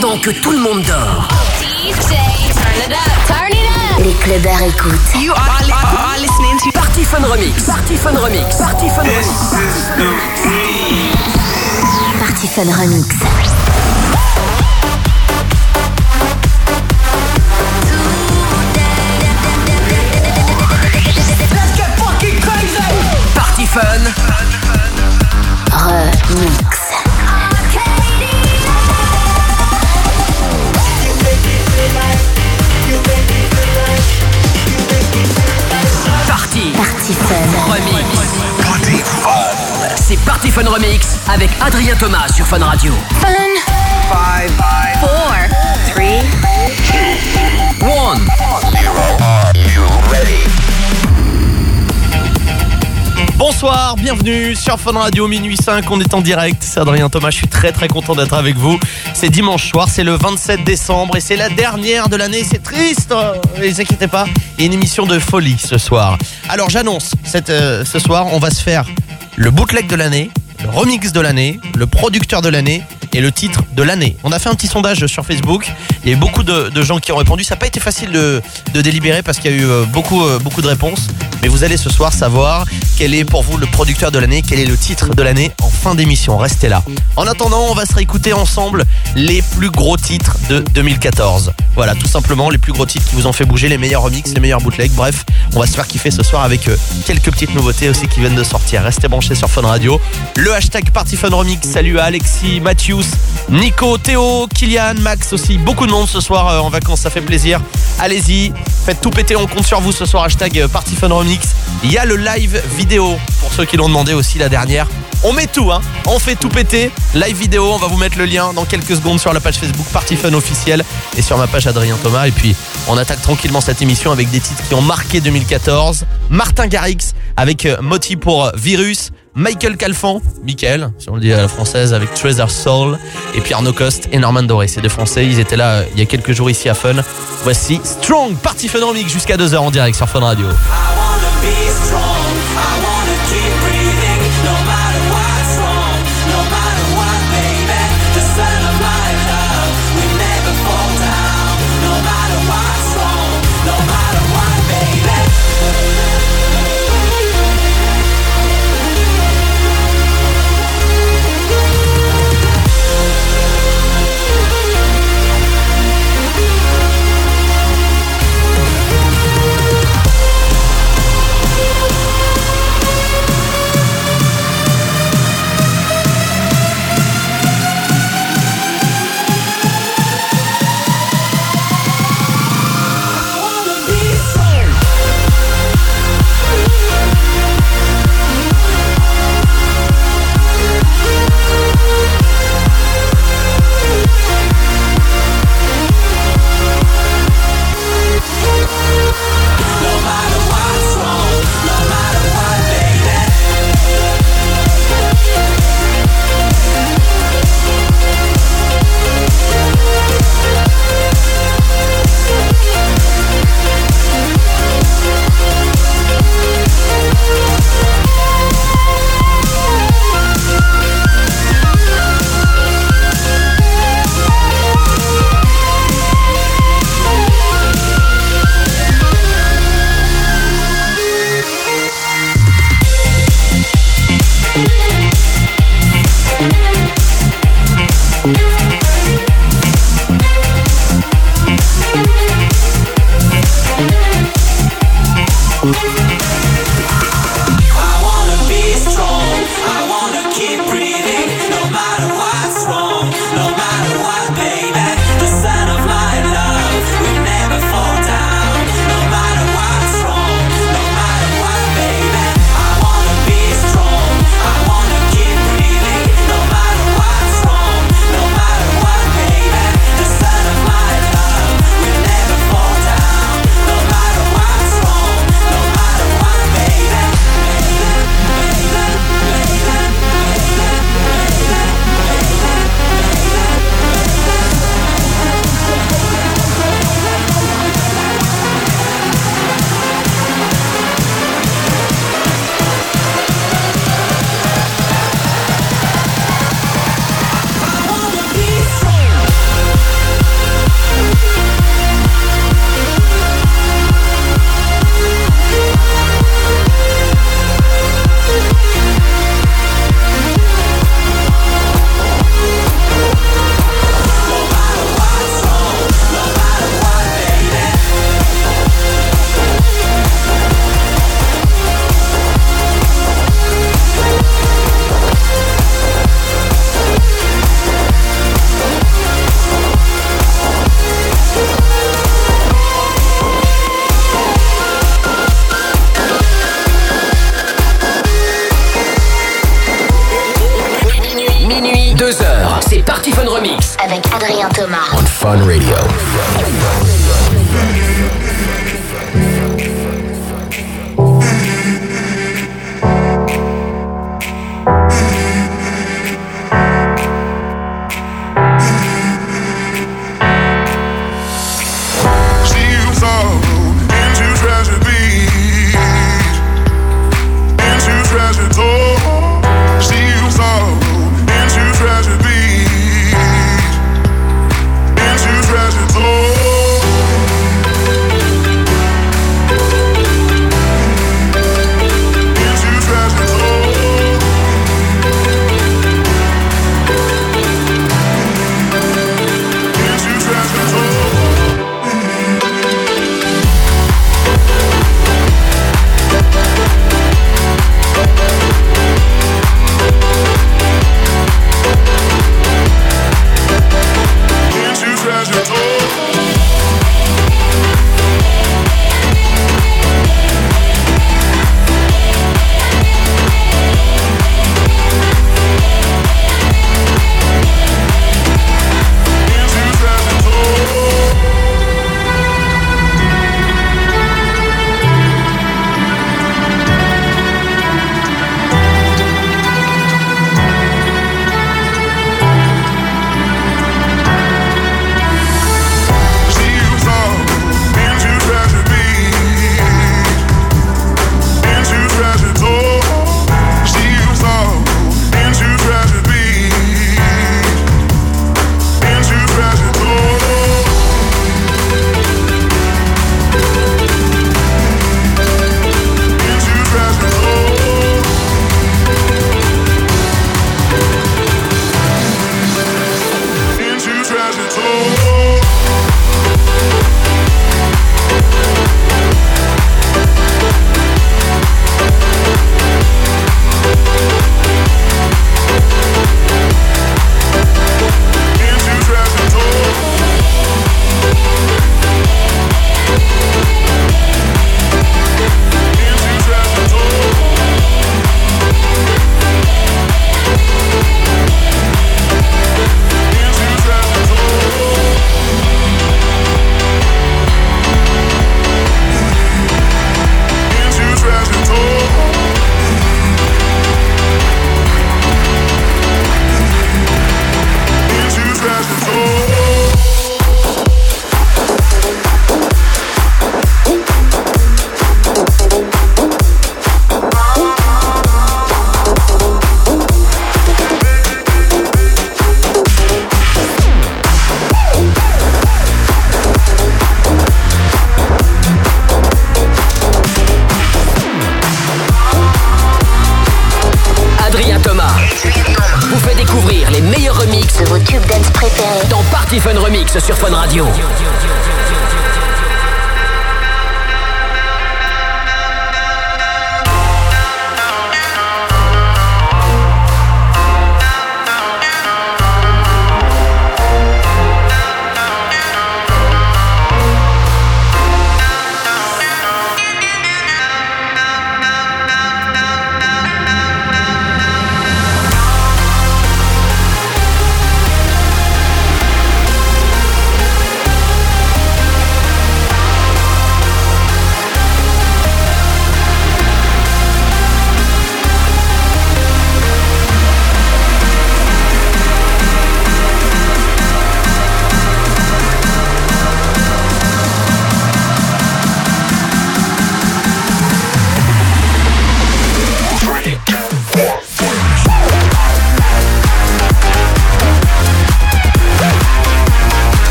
Pendant que tout le monde dort. DJ, turn it up, turn it up. Les clubbers écoutent. You are, listening to Party Fun Remix. Party Fun Remix. Party Fun Remix. Party Fun Remix. Party Fun. Remix. Party Fun. Remix. C'est Party Fun Remix avec Adrien Thomas sur Fun Radio. Four, three, One. Bonsoir, bienvenue sur Fun Radio minuit 5, on est en direct, c'est Adrien Thomas, je suis très très content d'être avec vous. C'est dimanche soir, c'est le 27 décembre et c'est la dernière de l'année, c'est triste, ne les inquiétez pas, il y a une émission de folie ce soir. Alors j'annonce, euh, ce soir on va se faire le bootleg de l'année, le remix de l'année, le producteur de l'année et le titre de l'année. On a fait un petit sondage sur Facebook. Il y a eu beaucoup de, gens qui ont répondu. Ça n'a pas été facile de, délibérer parce qu'il y a eu euh, beaucoup, euh, beaucoup de réponses. Mais vous allez ce soir savoir quel est pour vous le producteur de l'année, quel est le titre de l'année en fin d'émission. Restez là. En attendant, on va se réécouter ensemble les plus gros titres de 2014. Voilà, tout simplement les plus gros titres qui vous ont fait bouger, les meilleurs remixes, les meilleurs bootlegs. Bref, on va se faire kiffer ce soir avec euh, quelques petites nouveautés aussi qui viennent de sortir. Restez branchés sur Fun Radio. Le hashtag Party Fun Remix. Salut à Alexis, Nico, Théo, Kylian, Max aussi. Beaucoup de monde ce soir euh, en vacances, ça fait plaisir. Allez-y, faites tout péter, on compte sur vous ce soir. Hashtag euh, Party Fun Remix. Il y a le live vidéo pour ceux qui l'ont demandé aussi la dernière. On met tout, hein. On fait tout péter. Live vidéo, on va vous mettre le lien dans quelques secondes sur la page Facebook Party Fun officielle et sur ma page Adrien Thomas. Et puis, on attaque tranquillement cette émission avec des titres qui ont marqué 2014. Martin Garrix avec euh, Moti pour Virus. Michael Calfan, Michael, si on le dit à la française, avec Treasure Soul. Et puis Arnaud Coste et Norman Doré. C'est des Français. Ils étaient là euh, il y a quelques jours ici à Fun. Voici Strong Party Fun Remix jusqu'à 2h en direct sur Fun Radio.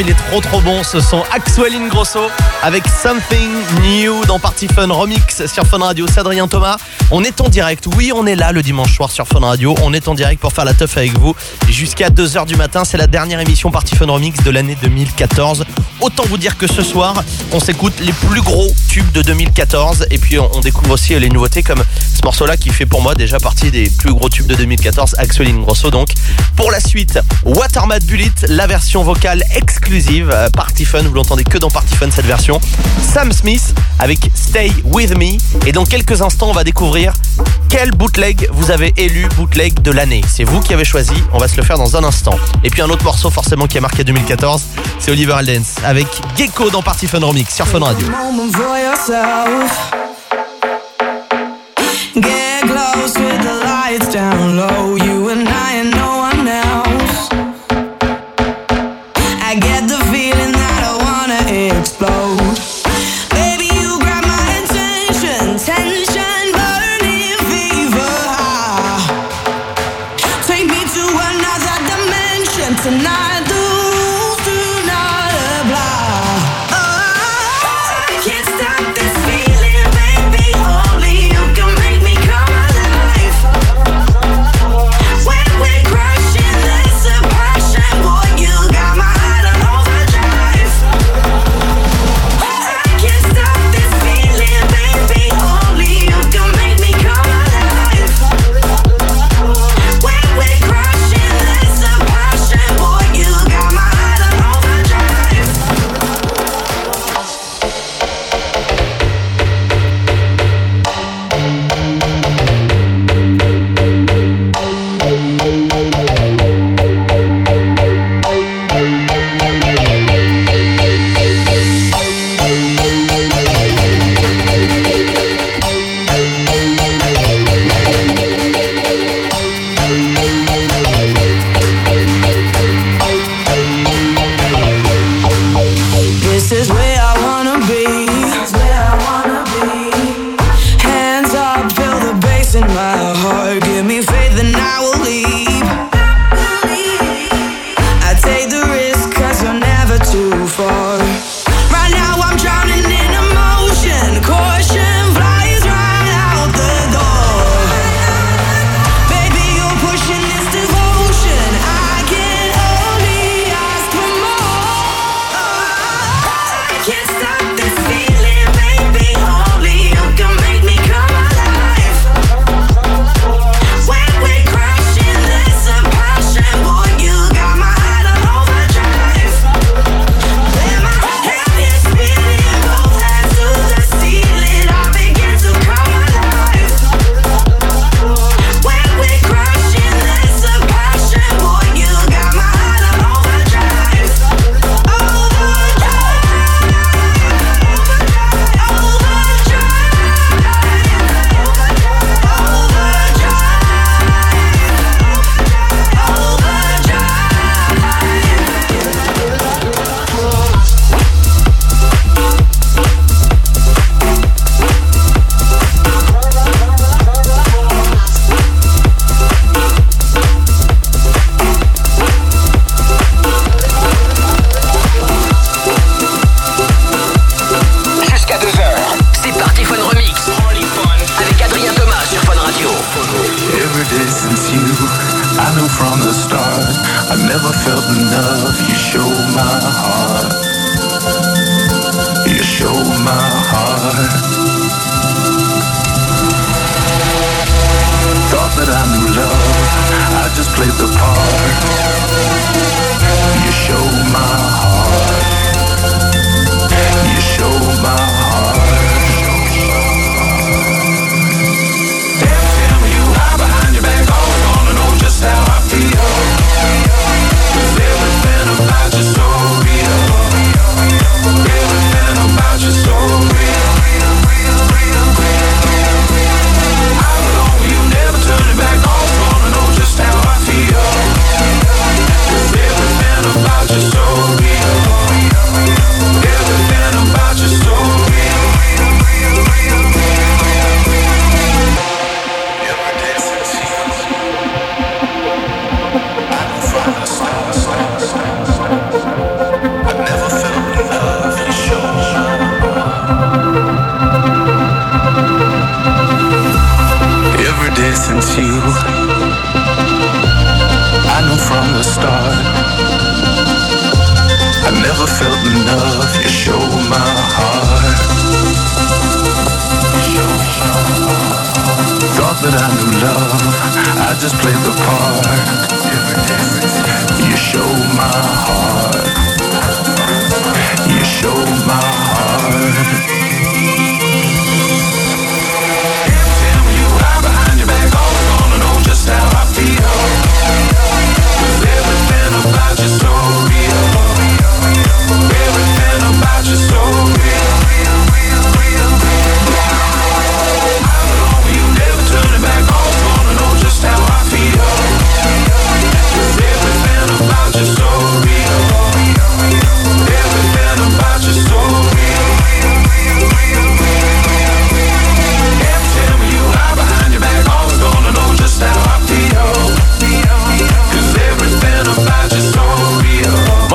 Il est trop trop bon ce son Axwell Grosso avec Something New dans Party Fun Remix sur Fun Radio. C'est Adrien Thomas. On est en direct. Oui, on est là le dimanche soir sur Fun Radio. On est en direct pour faire la teuf avec vous jusqu'à 2h du matin. C'est la dernière émission Party Fun Remix de l'année 2014. Autant vous dire que ce soir, on s'écoute les plus gros tubes de 2014 et puis on découvre aussi les nouveautés comme ce morceau-là qui fait pour moi déjà partie des plus gros tubes de 2014, Axel Grosso. Donc, pour la suite, Watermat Bullet, la version vocale exclusive euh, Party Fun. Vous l'entendez que dans Party Fun cette version. Sam Smith avec Stay With Me. Et dans quelques instants, on va découvrir quel bootleg vous avez élu bootleg de l'année. C'est vous qui avez choisi. On va se le faire dans un instant. Et puis un autre morceau forcément qui a marqué 2014, c'est Oliver Aldens avec Gecko dans Party Fun Remix sur Fun Radio.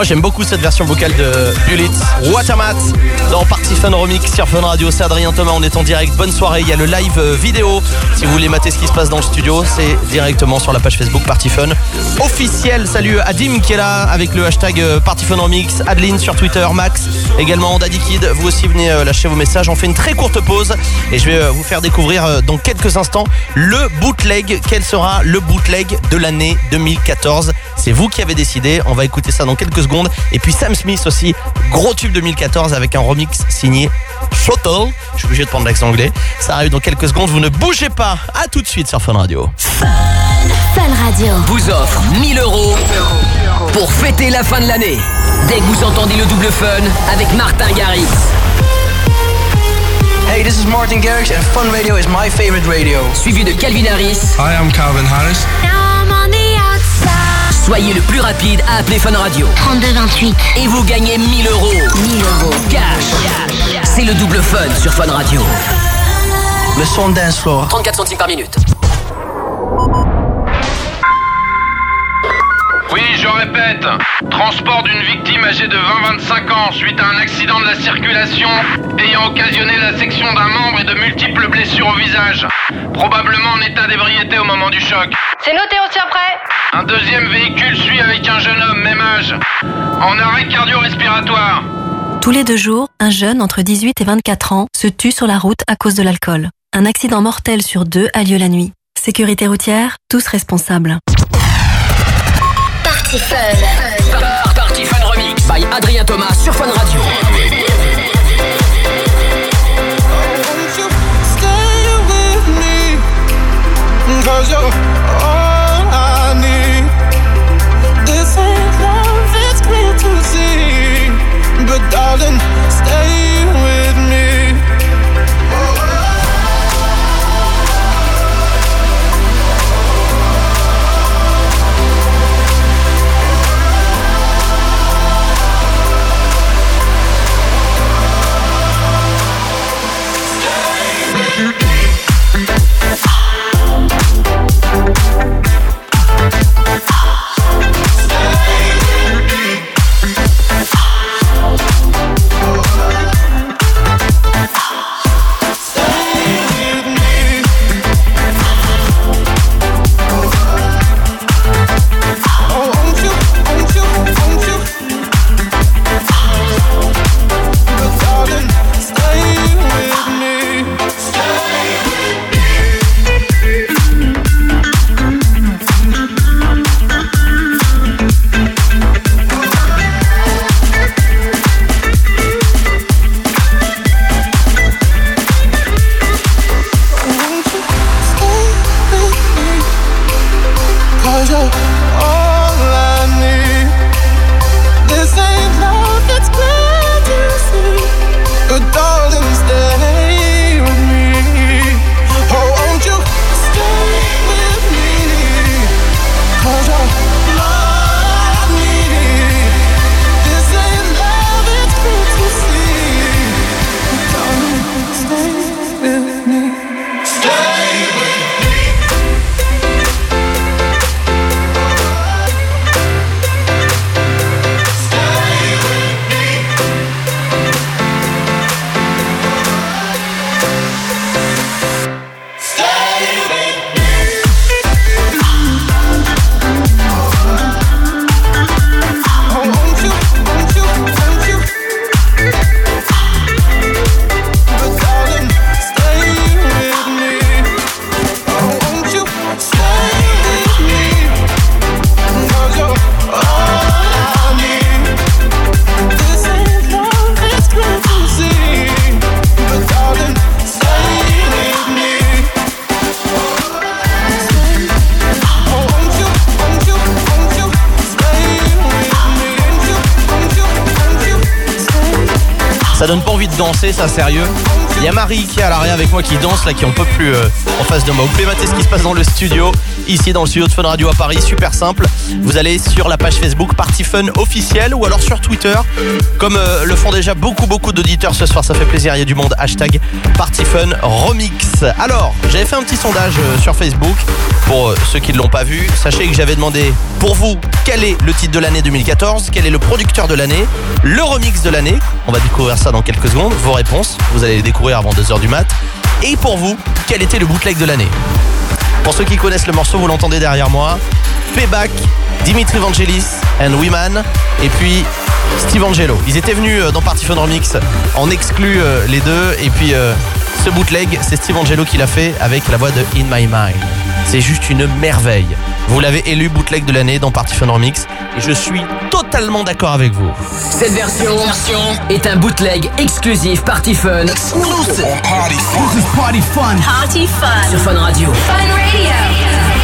J'aime beaucoup cette version vocale de Bullet Watermat dans Party Fun Remix sur Fun Radio. C'est Adrien Thomas, on est en direct. Bonne soirée. Il y a le live euh, vidéo. Si vous voulez mater ce qui se passe dans le studio, c'est directement sur la page Facebook Party Fun officiel. Salut Adim qui est là avec le hashtag euh, Party Fun Remix. Adeline sur Twitter, Max également, Daddy Kid. Vous aussi venez euh, lâcher vos messages. On fait une très courte pause et je vais vous faire découvrir dans quelques instants le bootleg. Quel sera le bootleg de l'année 2014 C'est vous qui avez décidé. On va écouter ça dans quelques secondes. Et puis Sam Smith aussi, gros tube 2014 avec un remix signé Shuttle. Je suis obligé de prendre l'accent anglais. Ça arrive dans quelques secondes. Vous ne bougez pas. À tout de suite sur Fun Radio. Fun Radio. vous offre 1000 euros pour fêter la fin de l'année. Dès que vous entendez le double fun avec Martin Garrix. Hey, this is Martin Garrix, and Fun Radio is my favorite radio. Suivi de Calvin Harris. Hi, I'm Calvin Harris. Soyez le plus rapide à appeler Fun Radio. 32 28. Et vous gagnez 1000 euros. 1000 euros. Cash. C'est le double fun sur Fun Radio. Le son dance floor. 34 centimes par minute. Oui, je répète. Transport d'une victime âgée de 20-25 ans suite à un accident de la circulation ayant occasionné la section d'un membre et de multiples blessures au visage. Probablement en état d'ébriété au moment du choc. C'est noté, on tient prêt. Un deuxième véhicule suit avec un jeune homme, même âge, en arrêt cardio-respiratoire. Tous les deux jours, un jeune entre 18 et 24 ans se tue sur la route à cause de l'alcool. Un accident mortel sur deux a lieu la nuit. Sécurité routière, tous responsables. Fun. Remix Adrien Thomas sur Fun Radio. Stay danser, ça sérieux. Il y a Marie qui est à l'arrière avec moi qui danse là, qui en peut plus euh, en face de moi. Vous pouvez mater ce qui se passe dans le studio, ici dans le studio de Fun Radio à Paris, super simple. Vous allez sur la page Facebook Party Fun officielle ou alors sur Twitter, comme euh, le font déjà beaucoup beaucoup d'auditeurs ce soir. Ça fait plaisir, il y a du monde. Hashtag Party Fun Remix. Alors, j'avais fait un petit sondage euh, sur Facebook pour ceux qui ne l'ont pas vu. Sachez que j'avais demandé pour vous quel est le titre de l'année 2014, quel est le producteur de l'année, le remix de l'année? On va découvrir ça dans quelques secondes. Vos réponses, vous allez les découvrir avant 2h du mat. Et pour vous, quel était le bootleg de l'année? Pour ceux qui connaissent le morceau, vous l'entendez derrière moi. Payback, Dimitri Vangelis and Wiman. Et puis Steve Angelo. Ils étaient venus euh, dans Party Fun Remix en exclu euh, les deux. Et puis euh, ce bootleg, c'est Steve Angelo qui l'a fait avec la voix de In My Mind. C'est juste une merveille. Vous l'avez élu bootleg de l'année dans Party Fun Remix. Et je suis totalement d'accord avec vous. Cette version, est un bootleg exclusif Party Fun. Exclusive. Party fun. Sur Fun Radio. Fun radio.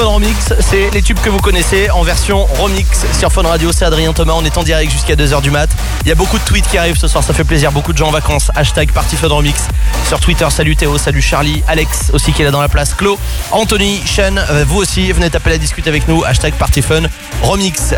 Fun Remix, c'est les tubes que vous connaissez en version remix sur Fun Radio, c'est Adrien Thomas, on est en direct jusqu'à 2h du mat. Il y a beaucoup de tweets qui arrivent ce soir, ça fait plaisir, beaucoup de gens en vacances, hashtag Party Fun sur Twitter, salut Théo, salut Charlie, Alex aussi qui est là dans la place, Clo, Anthony, Sean, euh, vous aussi, venez taper la discute avec nous, hashtag Party Fun.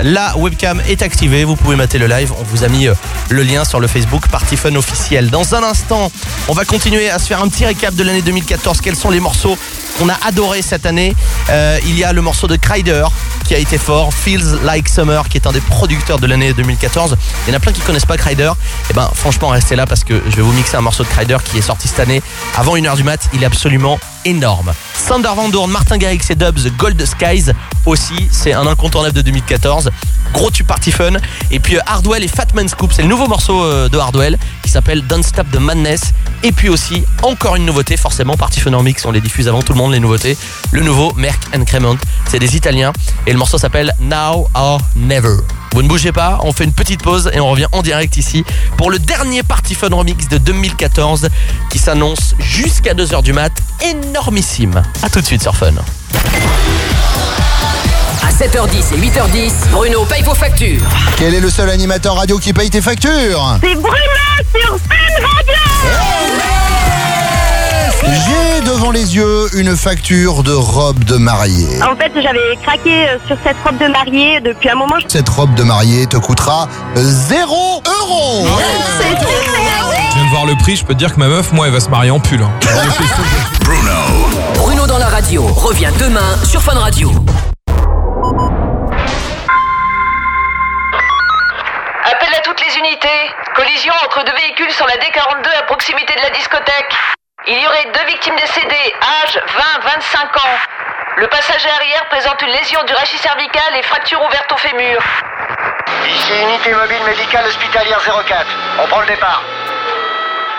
La webcam est activée, vous pouvez mater le live, on vous a mis euh, le lien sur le Facebook Party Fun officiel. Dans un instant, on va continuer à se faire un petit récap de l'année 2014, quels sont les morceaux qu'on a adoré cette année. Euh, il y a le morceau de Kryder qui a été fort, Feels Like Summer, qui est un des producteurs de l'année 2014. Il y en a plein qui connaissent pas Kryder. Et ben franchement restez là parce que je vais vous mixer un morceau de Kryder qui est sorti cette année avant 1h du mat. Il est absolument énorme. Sander Van Doorn, Martin Garrix et Dubs, Gold Skies aussi, c'est un incontournable de 2014. Gros tube party fun. Et puis euh, Hardwell et Fatman Scoop, c'est le nouveau morceau euh, de Hardwell qui s'appelle Don't Stop the Madness. Et puis aussi, encore une nouveauté, forcément, Party Fun en on les diffuse avant tout le monde, les nouveautés. Le nouveau Merck and Cremont, c'est des Italiens. Et le morceau s'appelle Now or Never. Vous ne bougez pas, on fait une petite pause et on revient en direct ici pour le dernier Party Fun Remix de 2014 qui s'annonce jusqu'à 2h du mat. Énormissime. A tout de suite sur Fun. À 7h10 et 8h10, Bruno paye vos factures. Quel est le seul animateur radio qui paye tes factures? C'est Bruno sur Fun Radio J'ai devant les yeux une facture de robe de mariée. En fait, j'avais craqué euh, sur cette robe de mariée depuis un moment. Cette robe de mariée te coûtera 0 euros. C'est super Je viens de voir le prix, je peux te dire que ma meuf, moi, elle va se marier en pull. hein. Bruno dans la radio revient demain sur Fun Radio. Appel à toutes les unités. Collision entre deux véhicules sur la D42 à proximité de la discothèque. Il y aurait deux victimes décédées, âge 20-25 ans. Le passager arrière présente une lésion du rachis cervical et fracture ouverte au fémur. Ici unité mobile médicale hospitalière 04. On prend le départ.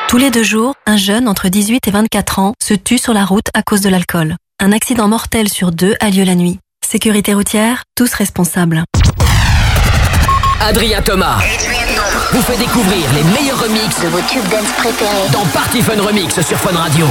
Tous les deux jours, un jeune entre 18 et 24 ans se tue sur la route à cause de l'alcool. Un accident mortel sur deux a lieu la nuit. Sécurité routière, tous responsables. Adrien Thomas vous fait découvrir les meilleurs remixes de vos tubes dance préférés. dans Party Fun Remix sur Fun Radio.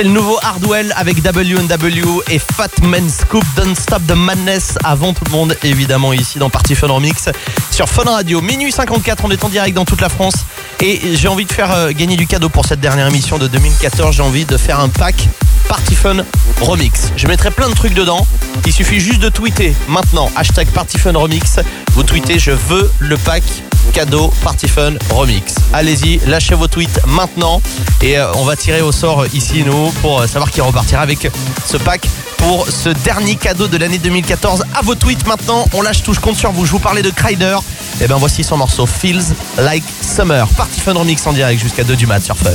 C'est le nouveau Hardwell avec W&W et Fat Man Scoop Don't Stop the Madness avant tout le monde évidemment ici dans Party Fun Remix sur Fun Radio. Minuit 54 on est en direct dans toute la France et j'ai envie de faire euh, gagner du cadeau pour cette dernière émission de 2014. J'ai envie de faire un pack Party Fun Remix. Je mettrai plein de trucs dedans. Il suffit juste de tweeter maintenant hashtag Party Fun Remix. Vous tweetez je veux le pack cadeau Party Fun Remix. Allez-y, lâchez vos tweets maintenant et euh, on va tirer au sort ici nous pour euh, savoir qui repartira avec ce pack pour ce dernier cadeau de l'année 2014. À vos tweets maintenant, on lâche tout, je compte sur vous. Je vous parlais de Kryder. Et ben voici son morceau Feels Like Summer. Party Fun Remix en direct jusqu'à 2 du mat sur Fun.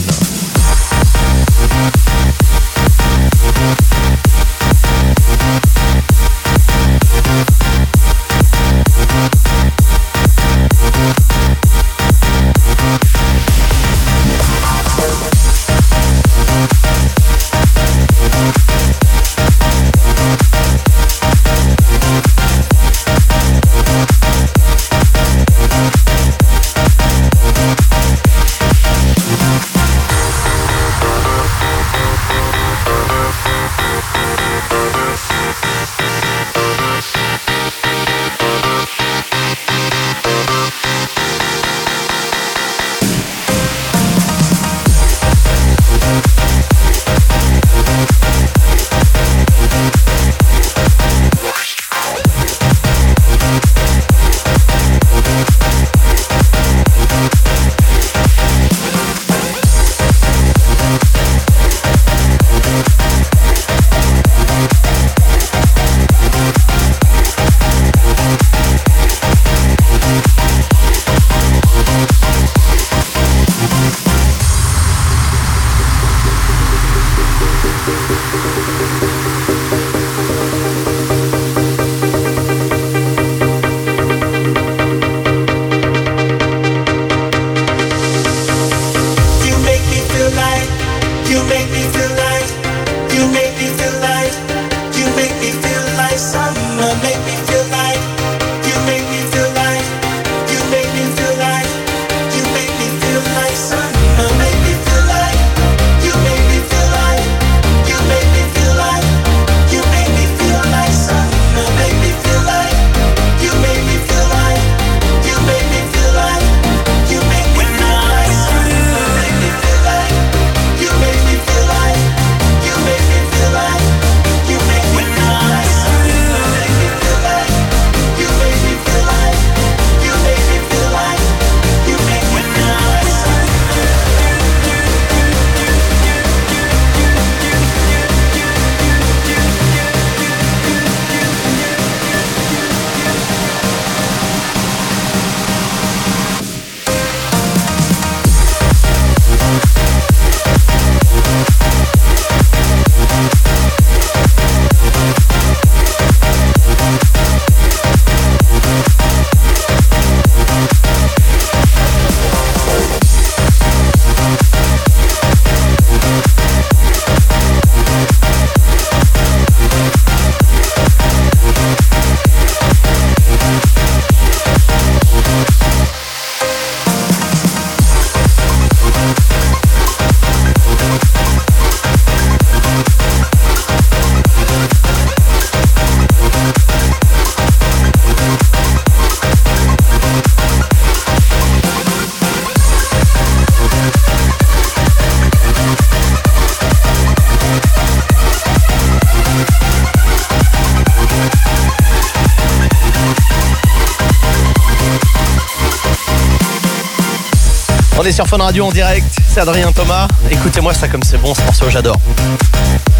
Sur Fun Radio en direct, c'est Adrien Thomas. Écoutez-moi ça comme c'est bon ce morceau, j'adore.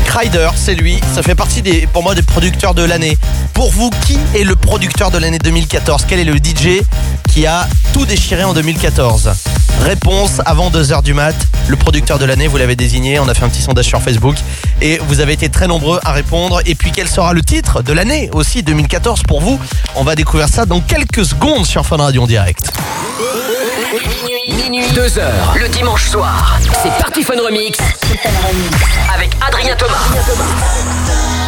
Kryder, c'est lui, ça fait partie des, pour moi des producteurs de l'année. Pour vous, qui est le producteur de l'année 2014 Quel est le DJ qui a tout déchiré en 2014 Réponse avant 2h du mat, le producteur de l'année, vous l'avez désigné, on a fait un petit sondage sur Facebook et vous avez été très nombreux à répondre. Et puis quel sera le titre de l'année aussi 2014 pour vous? On va découvrir ça dans quelques secondes sur Fun Radio en direct. Minuit, 2 heures, le dimanche soir. C'est Party Fun Remix. Avec Adrien Thomas.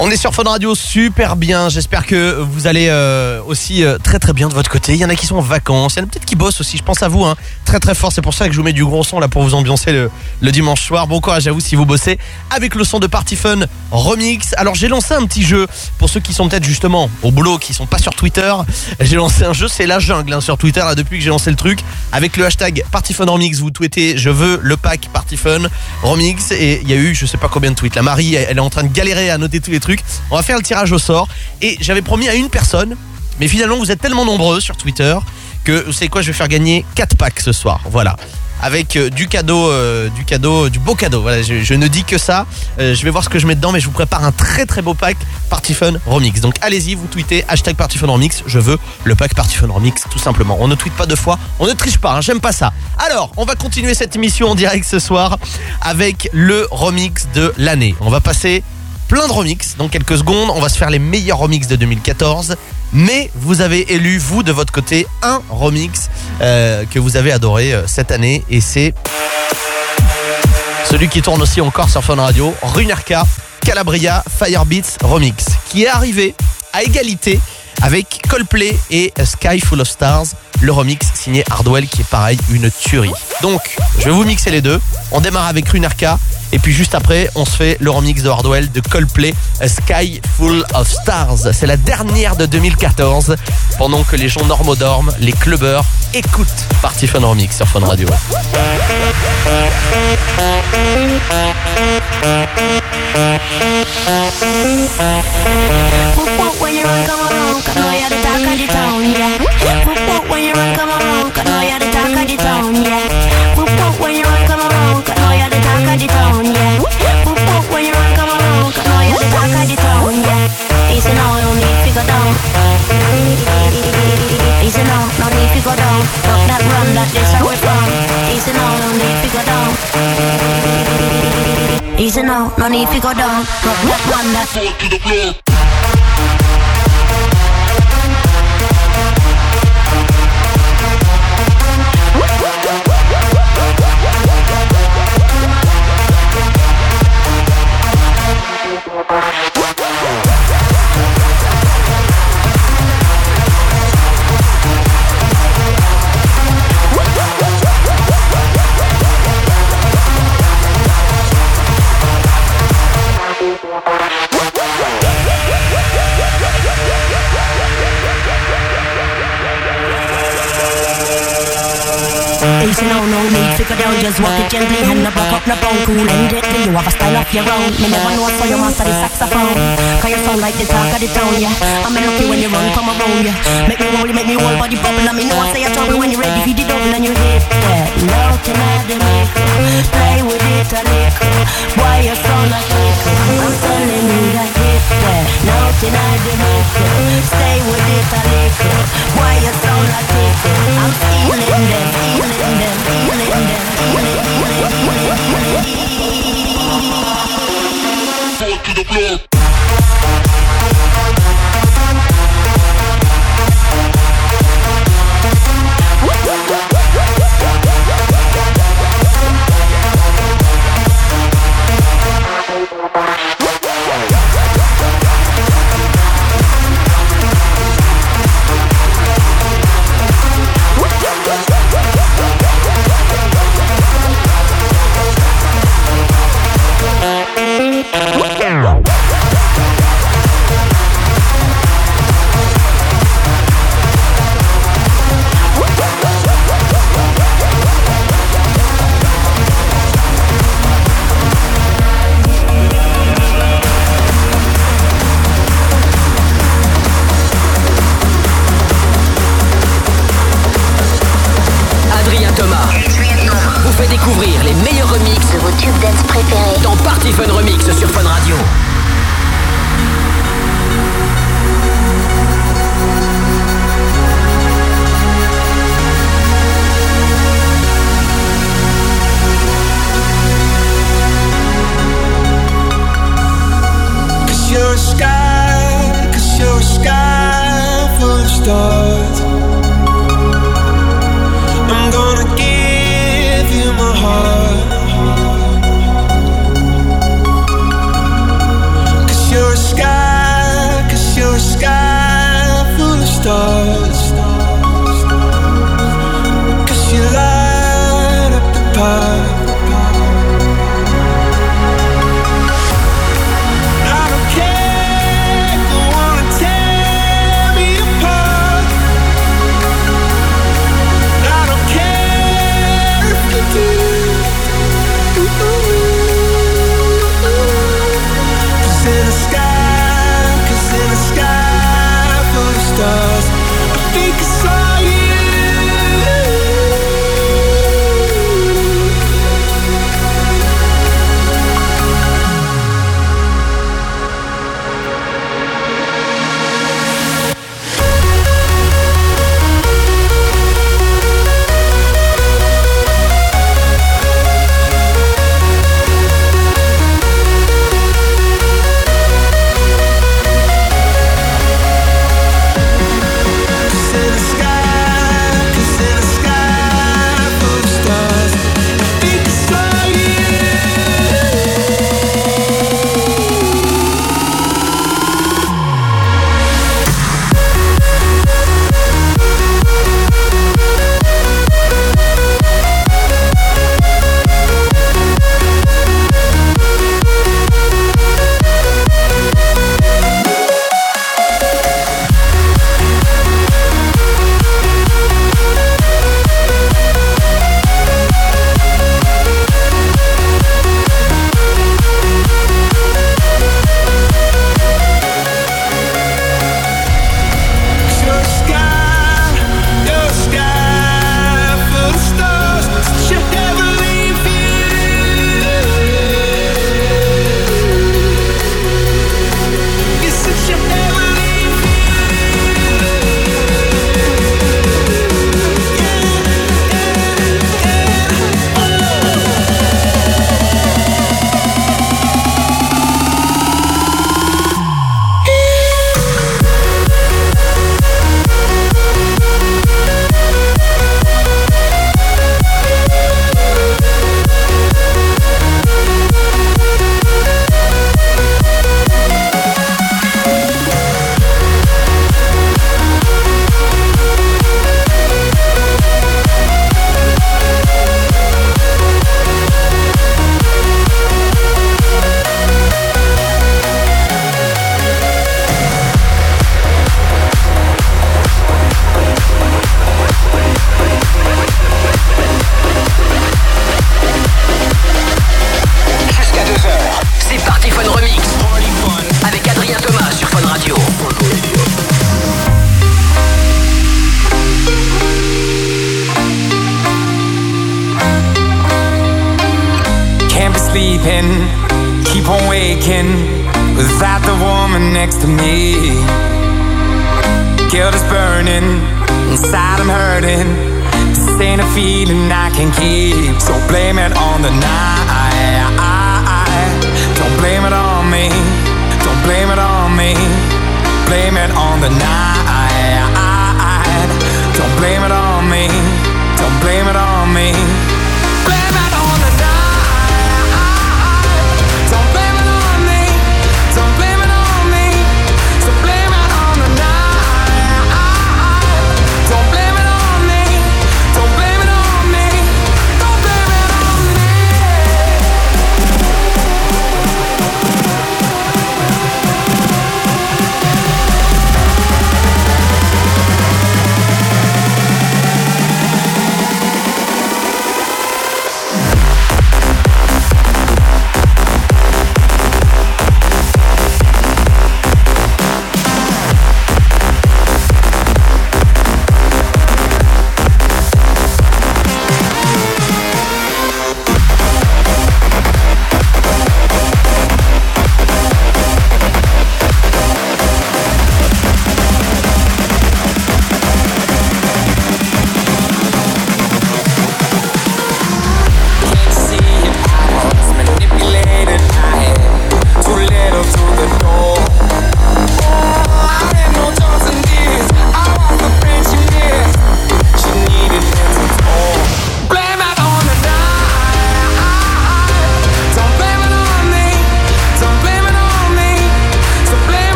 On est sur Fun Radio super bien. J'espère que vous allez euh, aussi euh, très très bien de votre côté. Il y en a qui sont en vacances, il y en a peut-être qui bossent aussi. Je pense à vous, hein. très très fort. C'est pour ça que je vous mets du gros son là pour vous ambiancer le, dimanche soir. Bon courage à vous si vous bossez avec le son de Party Fun Remix. Alors j'ai lancé un petit jeu pour ceux qui sont peut-être justement au boulot, qui sont pas sur Twitter. J'ai lancé un jeu, c'est la jungle hein, sur Twitter depuis que j'ai lancé le truc avec le hashtag Party Fun Remix. Vous tweetez je veux le pack Party Fun Remix et il y a eu je sais pas combien de tweets. La Marie elle est en train de galérer à noter tous les On va faire le tirage au sort et j'avais promis à une personne, mais finalement vous êtes tellement nombreux sur Twitter que vous savez quoi, je vais faire gagner 4 packs ce soir. Voilà. Avec euh, du cadeau, euh, du cadeau, du beau cadeau. Voilà, je, ne dis que ça. Euh, je vais voir ce que je mets dedans, mais je vous prépare un très très beau pack Party Fun Remix. Donc allez-y, vous tweetez hashtag Party Fun Remix. Je veux le pack Party Fun Remix, tout simplement. On ne tweete pas deux fois, on ne triche pas. hein, J'aime pas ça. Alors, on va continuer cette émission en direct ce soir avec le remix de l'année. On va passer plein de remix dans quelques secondes. On va se faire les meilleurs remix de 2014. Mais vous avez élu, vous, de votre côté, un remix euh, que vous avez adoré euh, cette année. Et c'est celui qui tourne aussi encore sur Fun Radio, Runerka, Calabria, Firebeats Remix, qui est arrivé à égalité avec Coldplay et Sky Full of Stars, le remix signé Hardwell qui est pareil une tuerie. Donc, je vais vous mixer les deux. On démarre avec Runerka et puis juste après, on se fait le remix de Hardwell de Coldplay, Sky Full of Stars. C'est la dernière de 2014. Pendant que les gens normaux dorment, les clubbers écoutent Party Fun Remix sur Fun Radio. Fuck that from. Easy now, no need to go down. Easy no need to go down. That run, that fall to the floor. To Just walk it gently and no back up, no bone. Cool and deadly, you. Have a style of your own. Me never know so you master the saxophone. Cause you sound like the talk of the town, yeah. I'm lucky when you run, come around, yeah. Make me roll, make me roll, body bubble. And me know I say you're trouble when you're ready for the double And you hit that note in the maker Play with it a little. Why you sound like I'm telling you that hit. That note in the maker Stay with it a little to the floor.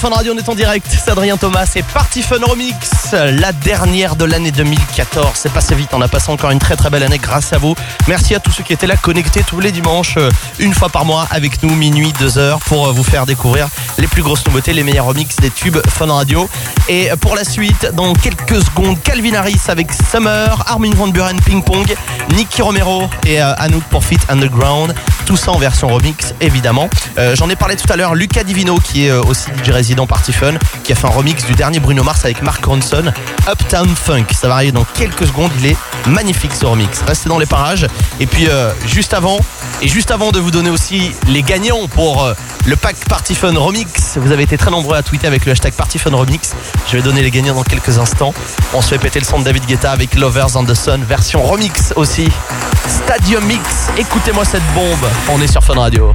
Fun Radio, on est en direct. C'est Adrien Thomas, c'est Party Fun Remix, la dernière de l'année 2014. C'est passé vite, on a passé encore une très très belle année grâce à vous. Merci à tous ceux qui étaient là connectés tous les dimanches, euh, une fois par mois avec nous, minuit, deux heures, pour euh, vous faire découvrir les plus grosses nouveautés, les meilleurs remix des tubes Fun Radio. Et pour la suite, dans quelques secondes, Calvin Harris avec Summer, Armin Van Buren Ping Pong, Nicky Romero et euh, Anouk pour Fit Underground. Tout ça en version remix, évidemment. Euh, J'en ai parlé tout à l'heure, Lucas Divino, qui est euh, aussi DJ résident Party Fun, qui a fait un remix du dernier Bruno Mars avec Mark Ronson, Uptown Funk. Ça va arriver dans quelques secondes, il est magnifique ce remix. Restez dans les parages. Et puis, juste avant, et juste avant de vous donner aussi les gagnants pour le pack Party Fun Remix, vous avez été très nombreux à tweeter avec le hashtag Party Fun Remix. Je vais donner les gagnants dans quelques instants. On se fait péter le son de David Guetta avec Lovers on the Sun, version remix aussi. Stadium Mix, écoutez-moi cette bombe. On est sur Fun Radio.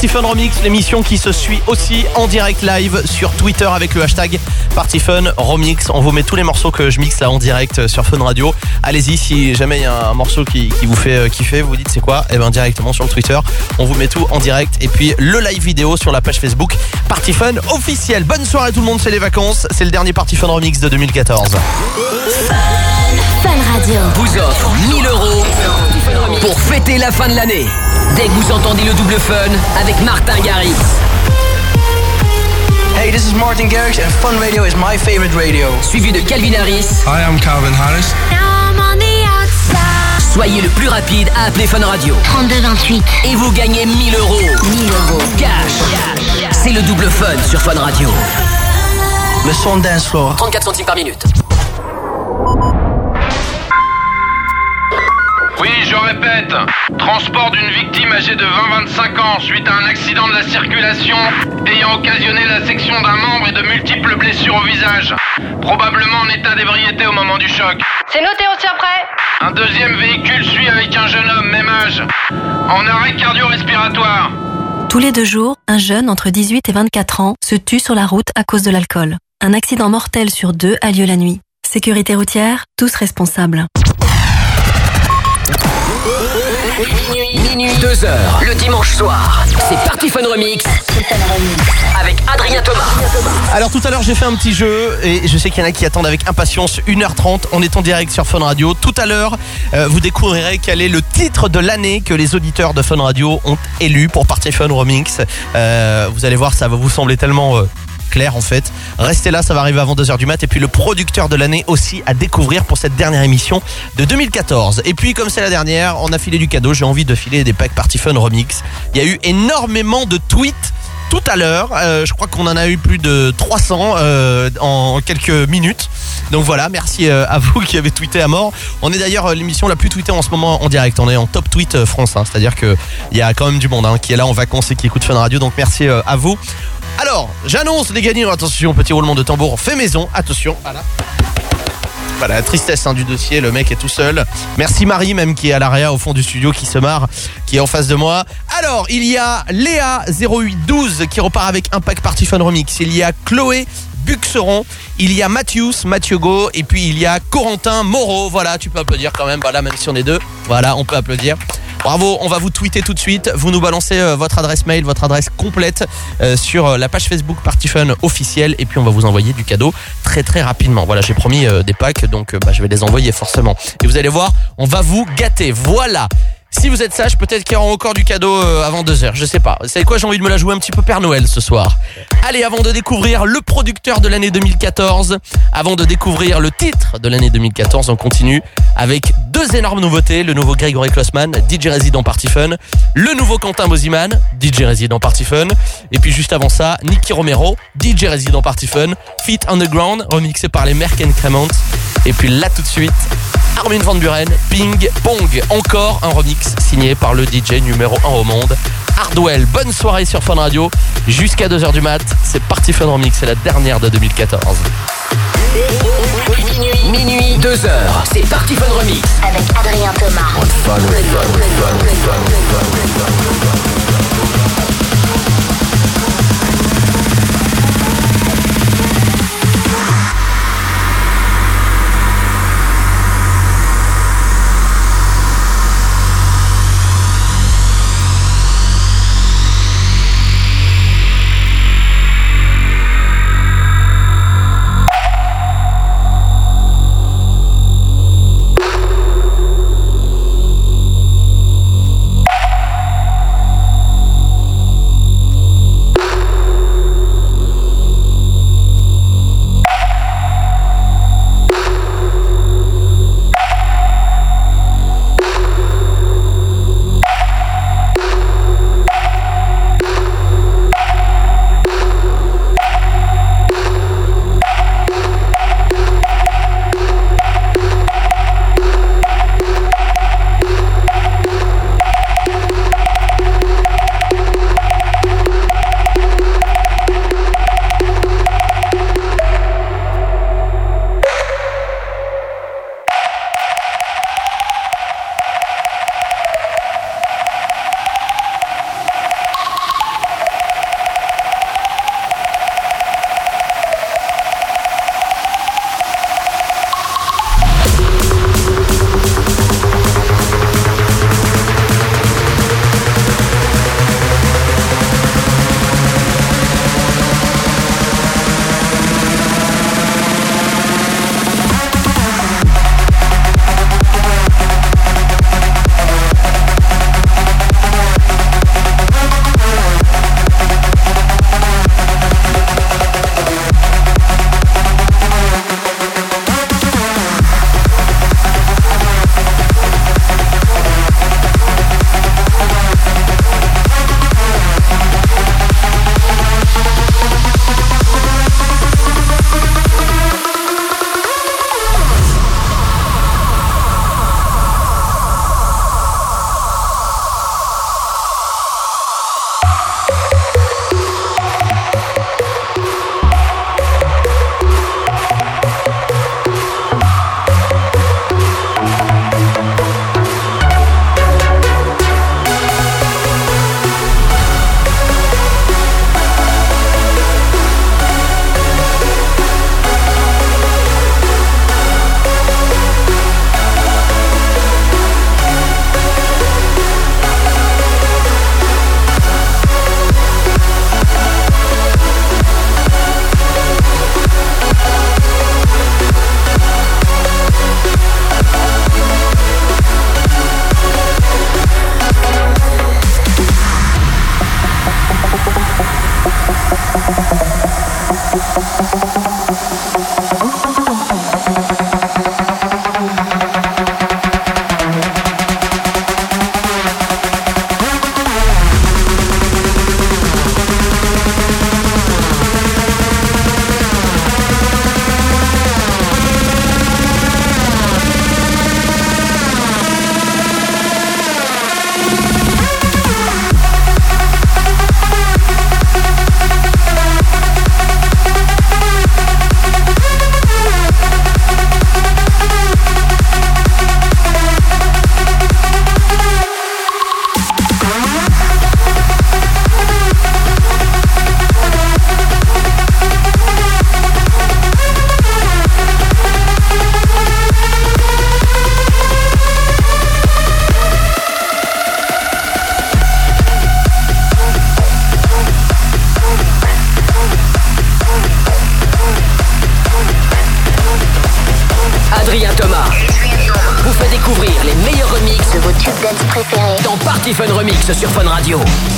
Party Fun Remix, l'émission qui se suit aussi en direct live sur Twitter avec le hashtag Party Fun Remix. On vous met tous les morceaux que je mixe là en direct sur Fun Radio. Allez-y, si jamais il y a un morceau qui, qui vous fait euh, kiffer, vous dites c'est quoi Et ben directement sur le Twitter, on vous met tout en direct. Et puis le live vidéo sur la page Facebook Party Fun officiel. Bonne soirée tout le monde, c'est les vacances. C'est le dernier Party Fun Remix de 2014. Fun Radio. vous offre 1000 euros pour fêter la fin de l'année. Dès que vous entendez le double fun avec Martin Garrix. Hey, this is Martin Garrix, and Fun Radio is my favorite radio. Suivi de Calvin Harris. Hi, I'm Calvin Harris. Soyez le plus rapide à appeler Fun Radio. 3228. Et vous gagnez 1000 euros. 1000 euros. Cash. C'est le double fun sur Fun Radio. Le son dance floor. 34 centimes par minute. Oui, je répète. Transport d'une victime âgée de 20-25 ans suite à un accident de la circulation ayant occasionné la section d'un membre et de multiples blessures au visage. Probablement en état d'ébriété au moment du choc. C'est noté, on tient prêt Un deuxième véhicule suit avec un jeune homme, même âge, en arrêt cardio-respiratoire. Tous les deux jours, un jeune entre 18 et 24 ans se tue sur la route à cause de l'alcool. Un accident mortel sur deux a lieu la nuit. Sécurité routière, tous responsables. Minuit, 2 heures, le dimanche soir. C'est Party Fun Remix. Avec Adrien Thomas. Alors tout à l'heure j'ai fait un petit jeu et je sais qu'il y en a qui attendent avec impatience 1h30. On est en direct sur Fun Radio. Tout à l'heure euh, vous découvrirez quel est le titre de l'année que les auditeurs de Fun Radio ont élu pour Party Fun Remix. Euh, vous allez voir ça va vous sembler tellement euh, clair en fait. Restez là, ça va arriver avant 2h du mat. Et puis le producteur de l'année aussi à découvrir pour cette dernière émission de 2014. Et puis comme c'est la dernière, on a filé du cadeau. J'ai envie de filer des packs Party Fun Remix. Il y a eu énormément de tweets tout à l'heure. Euh, je crois qu'on en a eu plus de 300 euh, en quelques minutes. Donc voilà, merci euh, à vous qui avez tweeté à mort. On est d'ailleurs l'émission la plus tweetée en ce moment en direct. On est en top tweet France. hein. C'est-à-dire qu'il y a quand même du monde hein, qui est là en vacances et qui écoute Fun Radio. Donc merci à vous. Alors, j'annonce les gagnants. Attention, petit roulement de tambour fait maison. Attention, voilà. Voilà, la tristesse hein, du dossier, le mec est tout seul. Merci Marie même qui est à l'arrière au fond du studio qui se marre, qui est en face de moi. Alors, il y a Léa 0812 qui repart avec un pack Party Fun Remix. Il y a Chloé Il y a Mathius, Mathieu Go, et puis il y a Corentin Moreau. Voilà, tu peux applaudir quand même, voilà, même si on est deux. Voilà, on peut applaudir. Bravo, on va vous tweeter tout de suite. Vous nous balancez euh, votre adresse mail, votre adresse complète euh, sur euh, la page Facebook Party Fun officielle et puis on va vous envoyer du cadeau très très rapidement. Voilà, j'ai promis des packs donc bah, je vais les envoyer forcément. Et vous allez voir, on va vous gâter. Voilà. Si vous êtes sage, peut-être qu'il y aura encore du cadeau euh, avant 2h, je sais pas. Vous savez quoi, j'ai envie de me la jouer un petit peu Père Noël ce soir. Allez, avant de découvrir le producteur de l'année 2014, avant de découvrir le titre de l'année 2014, on continue avec deux énormes nouveautés. Le nouveau Gregory Klossman, DJ Resident Party Fun. Le nouveau Quentin Boziman, DJ Resident Party Fun. Et puis juste avant ça, Nicky Romero, DJ Resident Party Fun. Fit Underground, remixé par les Merck Cremant. Et puis là tout de suite, Armin Van Buren, Ping Pong. Encore un remix signé par le DJ numéro 1 au monde, Hardwell. Bonne soirée sur Fun Radio. Jusqu'à 2h du mat, c'est Party Fun Remix, c'est la dernière de 2014. Minuit, minuit, 2 heures. C'est Party Fun Remix. Avec Adrien Thomas. Sur Fun Radio.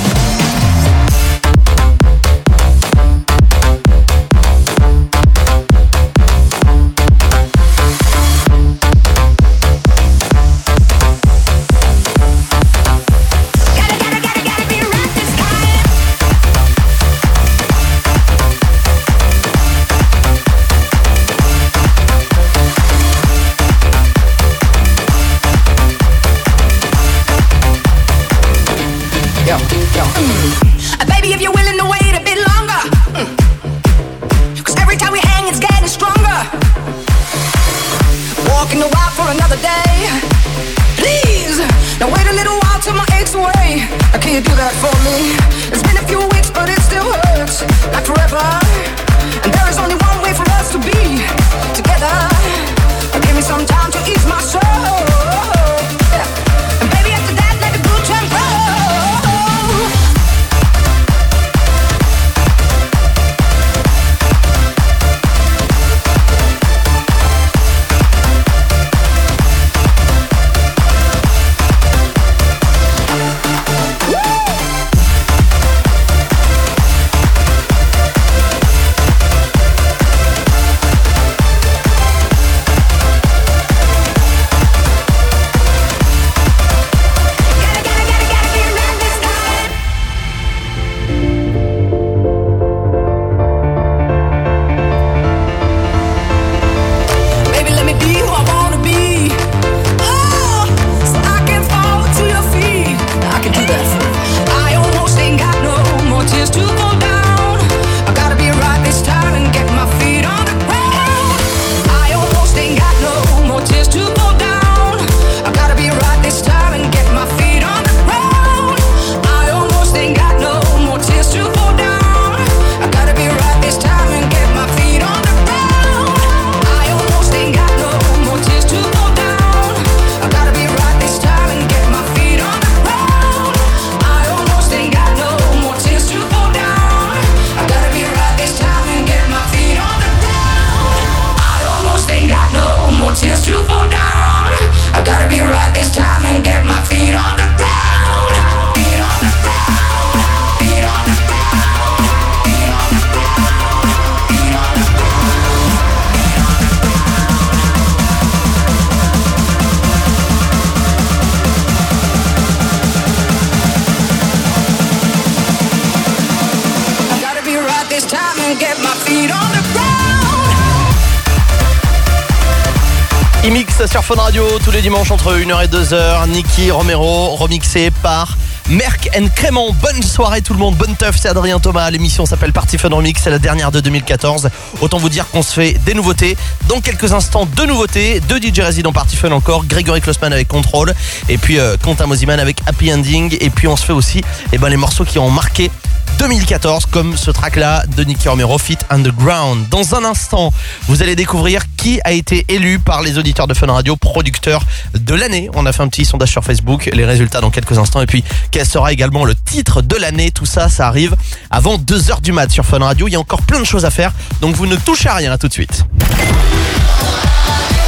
Dimanches entre 1h et 2h. Niki Romero, remixé par Merck and Crément. Bonne soirée tout le monde, bonne teuf, c'est Adrien Thomas. L'émission s'appelle Party Fun Remix, c'est la dernière de 2014. Autant vous dire qu'on se fait des nouveautés. Dans quelques instants, deux nouveautés, deux DJ résidents Party Fun encore, Grégory Klossman avec Control, et puis euh, Quentin Mosiman avec Happy Ending. Et puis on se fait aussi eh ben, les morceaux qui ont marqué 2014 comme ce track là de Nicky Romero Fit Underground. Dans un instant, vous allez découvrir qui a été élu par les auditeurs de Fun Radio producteur de l'année. On a fait un petit sondage sur Facebook, les résultats dans quelques instants et puis quel sera également le titre de l'année? Tout ça, ça arrive avant 2h du mat sur Fun Radio. Il y a encore plein de choses à faire, donc vous ne touchez à rien à tout de suite.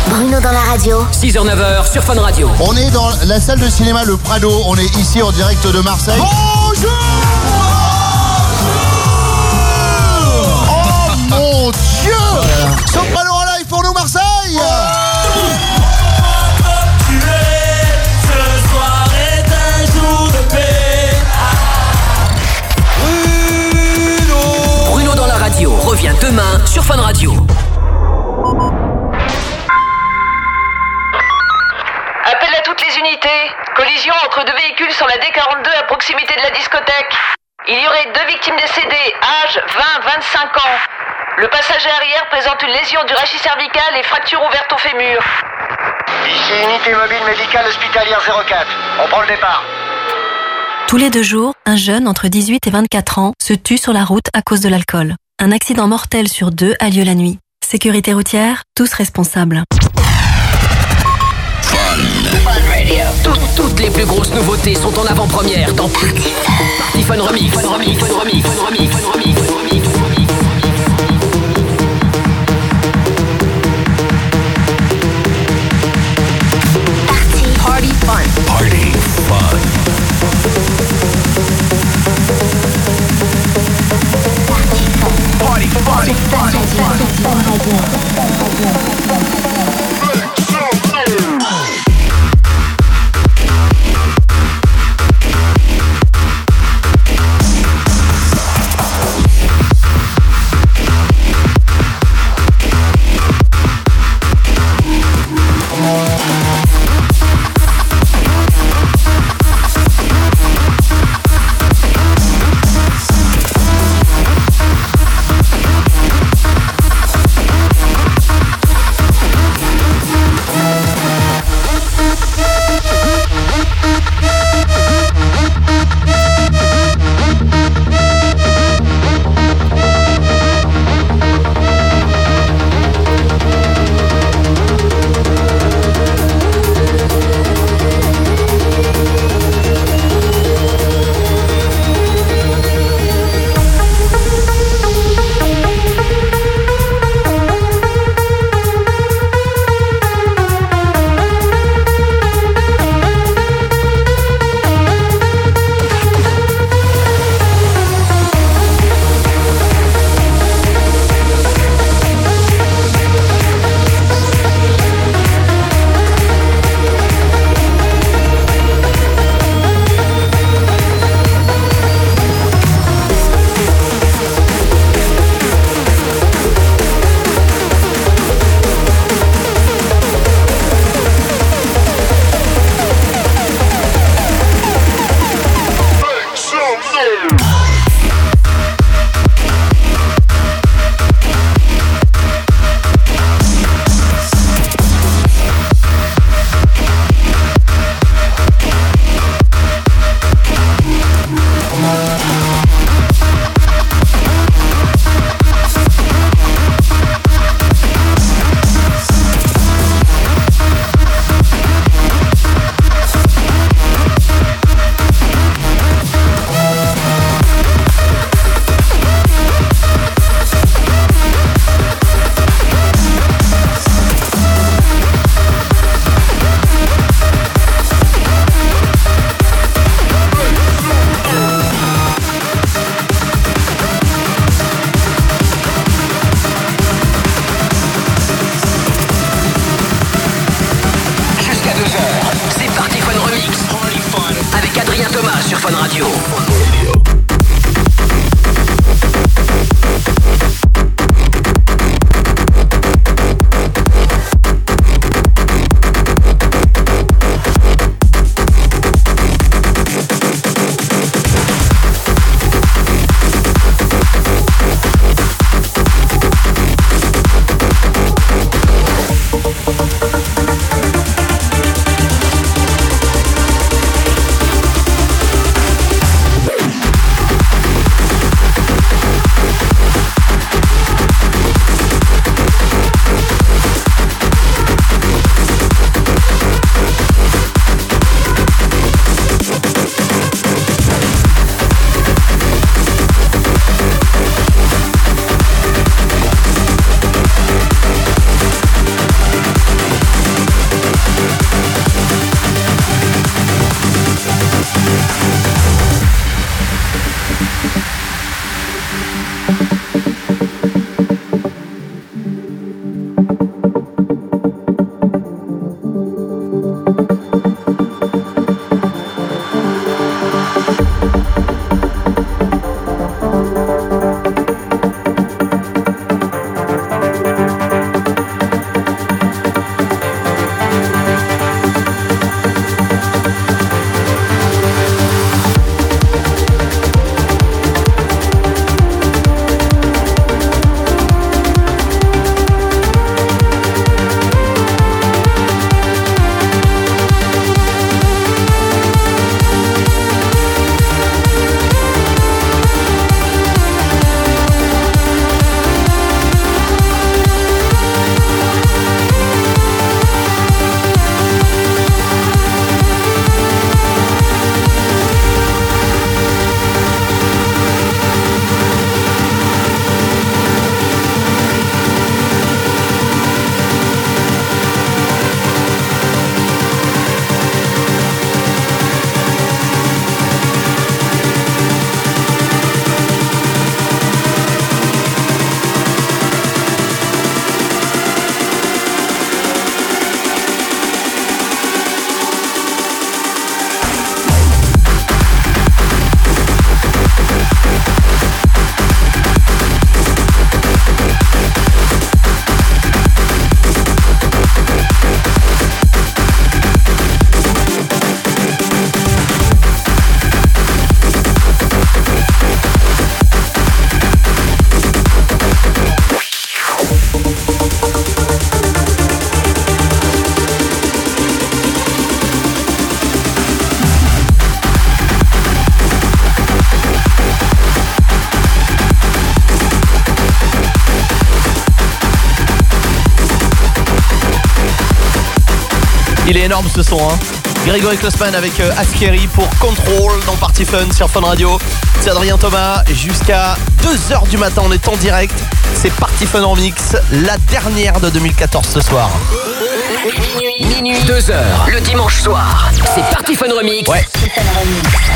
Bruno dans la radio. 6h, 9h sur Fun Radio. On est dans la salle de cinéma Le Prado. On est ici en direct de Marseille. Bonjour Soprano en live pour nous, Marseille Bruno dans la radio revient demain sur Fun Radio. Appel à toutes les unités. Collision entre deux véhicules sur la D42 à proximité de la discothèque. Il y aurait deux victimes décédées, âge 20-25 ans. Le passager arrière présente une lésion du rachis cervical et fracture ouverte au fémur. Ici unité mobile médicale hospitalière 04. On prend le départ. Tous les deux jours, un jeune entre 18 et 24 ans se tue sur la route à cause de l'alcool. Un accident mortel sur deux a lieu la nuit. Sécurité routière, tous responsables. Toutes, toutes les plus grosses nouveautés sont en avant-première dans Party Fun Remix. Fun Remix, Fun Remix, Fun Remix, Fun Remix, Fun Remix, Fun Remix. Party fun. Party fun. Party fun. Party Jusqu'à Il est énorme ce son, hein. Grégory Klossman avec euh, Askeri pour Control dans Party Fun sur Fun Radio. C'est Adrien Thomas jusqu'à 2h du matin. On est en direct. C'est Party Fun en mix, la dernière de 2014 ce soir. Minuit, 2 heures, le dimanche soir. C'est Party Fun Remix. Ouais.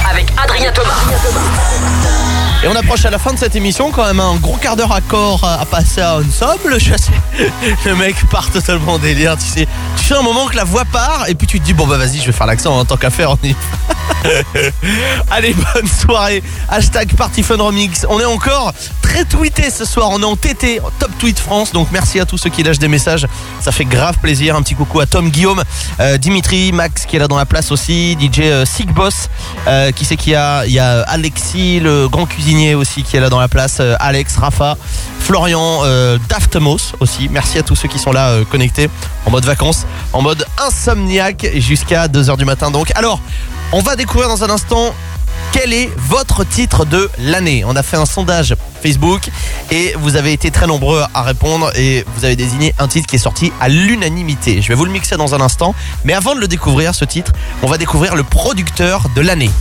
Avec Adrien Thomas. Et on approche à la fin de cette émission, quand même un gros quart d'heure à corps à passer à ensemble. Je sais, le mec part totalement en délire, tu sais. Tu fais un moment que la voix part et puis tu te dis bon bah vas-y je vais faire l'accent en tant qu'à faire. On y. Allez bonne soirée. Hashtag Party Fun Remix. On est encore très tweeté ce soir. On est en TT, top tweet France. Donc merci à tous ceux qui lâchent des messages. Ça fait grave plaisir. Un petit coucou à Tom Guillaume, euh, Dimitri, Max qui est là dans la place aussi, DJ euh. Euh, qui c'est qu'il a Il y a Alexis, le grand cuisinier aussi qui est là dans la place. euh, Alex, Rafa, Florian, euh, Daftmos aussi. Merci à tous ceux qui sont là euh, connectés en mode vacances, en mode insomniaque jusqu'à 2h du matin. Donc alors, on va découvrir dans un instant quel est votre titre de l'année On a fait un sondage Facebook et vous avez été très nombreux à répondre et vous avez désigné un titre qui est sorti à l'unanimité. Je vais vous le mixer dans un instant, mais avant de le découvrir, ce titre, on va découvrir le producteur de l'année.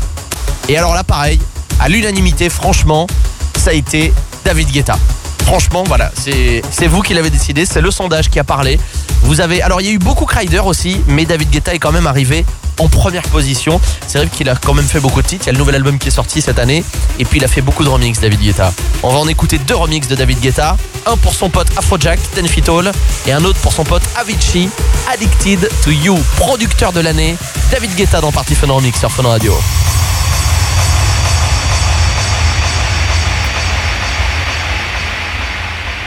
Et alors là, pareil, à l'unanimité, franchement, ça a été David Guetta. Franchement, voilà, c'est vous qui l'avez décidé, c'est le sondage qui a parlé. Vous avez, alors il y a eu beaucoup Crider aussi, mais David Guetta est quand même arrivé en première position. C'est vrai qu'il a quand même fait beaucoup de titres. Il y a le nouvel album qui est sorti cette année, et puis il a fait beaucoup de remixes, David Guetta. On va en écouter deux remixes de David Guetta, un pour son pote Afrojack, Ten Feet Tall, et un autre pour son pote Avicii, Addicted to You, producteur de l'année. David Guetta dans Party Fun Remix sur Fun Radio.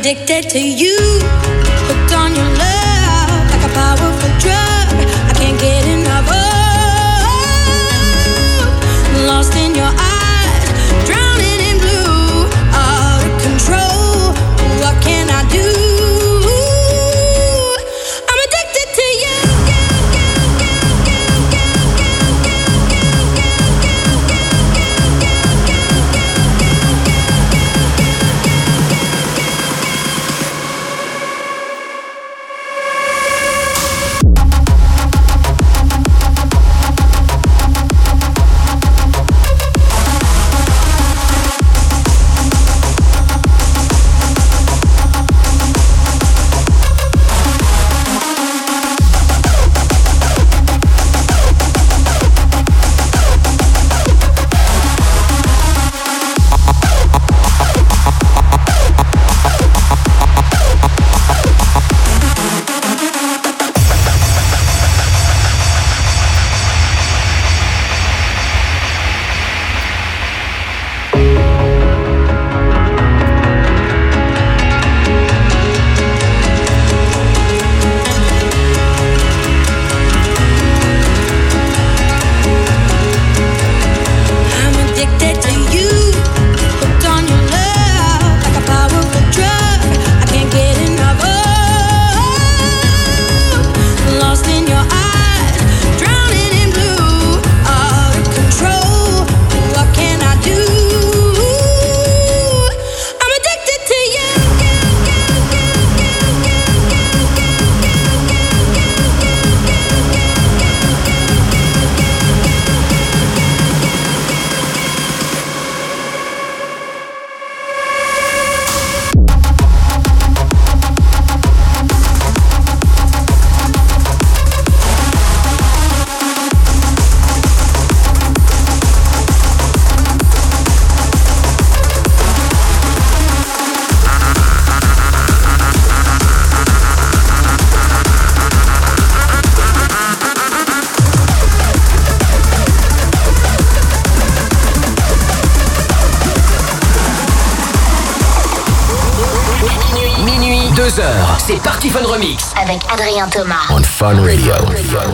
addicted to you. Hooked on your love like a powerful drug. Adrien Thomas. On Fun Radio. I'm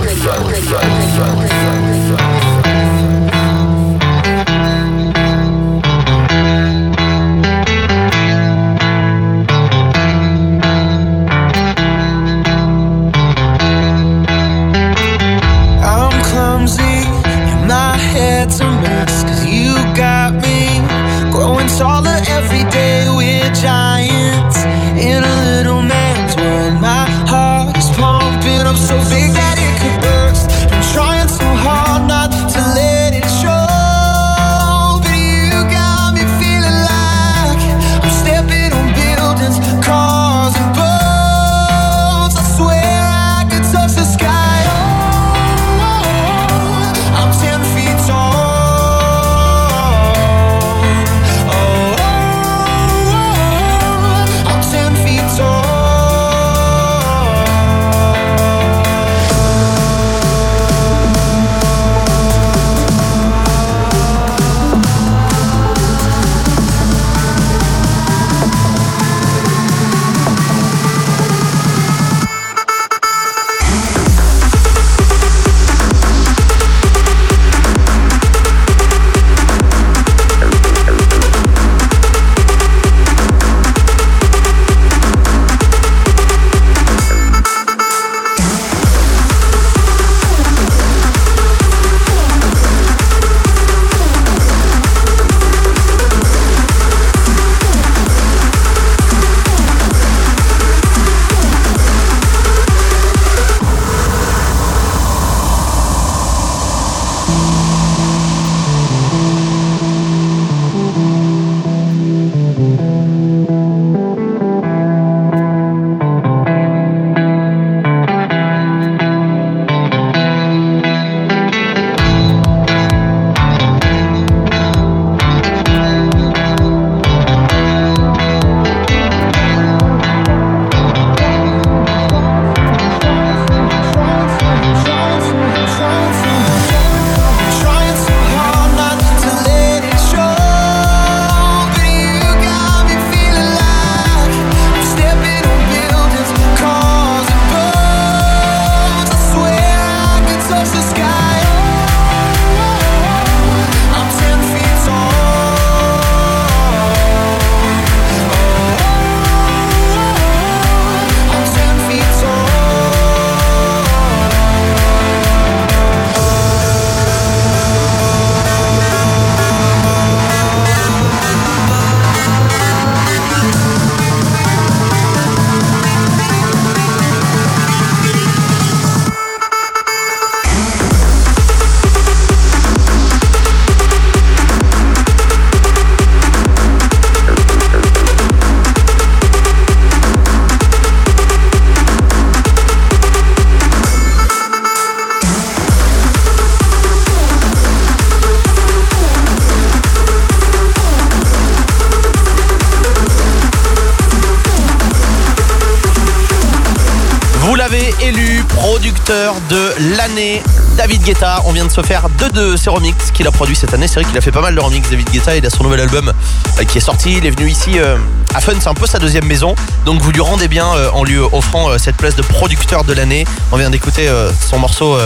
de l'année. David Guetta, on vient de se faire deux de ses remixes qu'il a produit cette année. C'est vrai qu'il a fait pas mal de remixes, David Guetta. Il a son nouvel album euh, qui est sorti. Il est venu ici euh, à Fun, c'est un peu sa deuxième maison. Donc vous lui rendez bien euh, en lui offrant cette place de producteur de l'année. On vient d'écouter son morceau,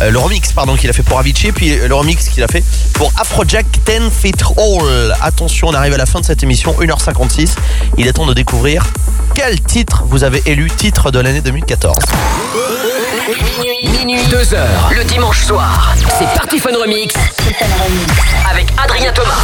le remix pardon qu'il a fait pour Avicii, puis le remix qu'il a fait pour Afrojack 10 Feet All. Attention, on arrive à la fin de cette émission, 1h56. Il est temps de découvrir quel titre vous avez élu titre de l'année 2014. Minuit, 2 heures, le dimanche soir. C'est Party Fun Remix. Avec Adrien Thomas.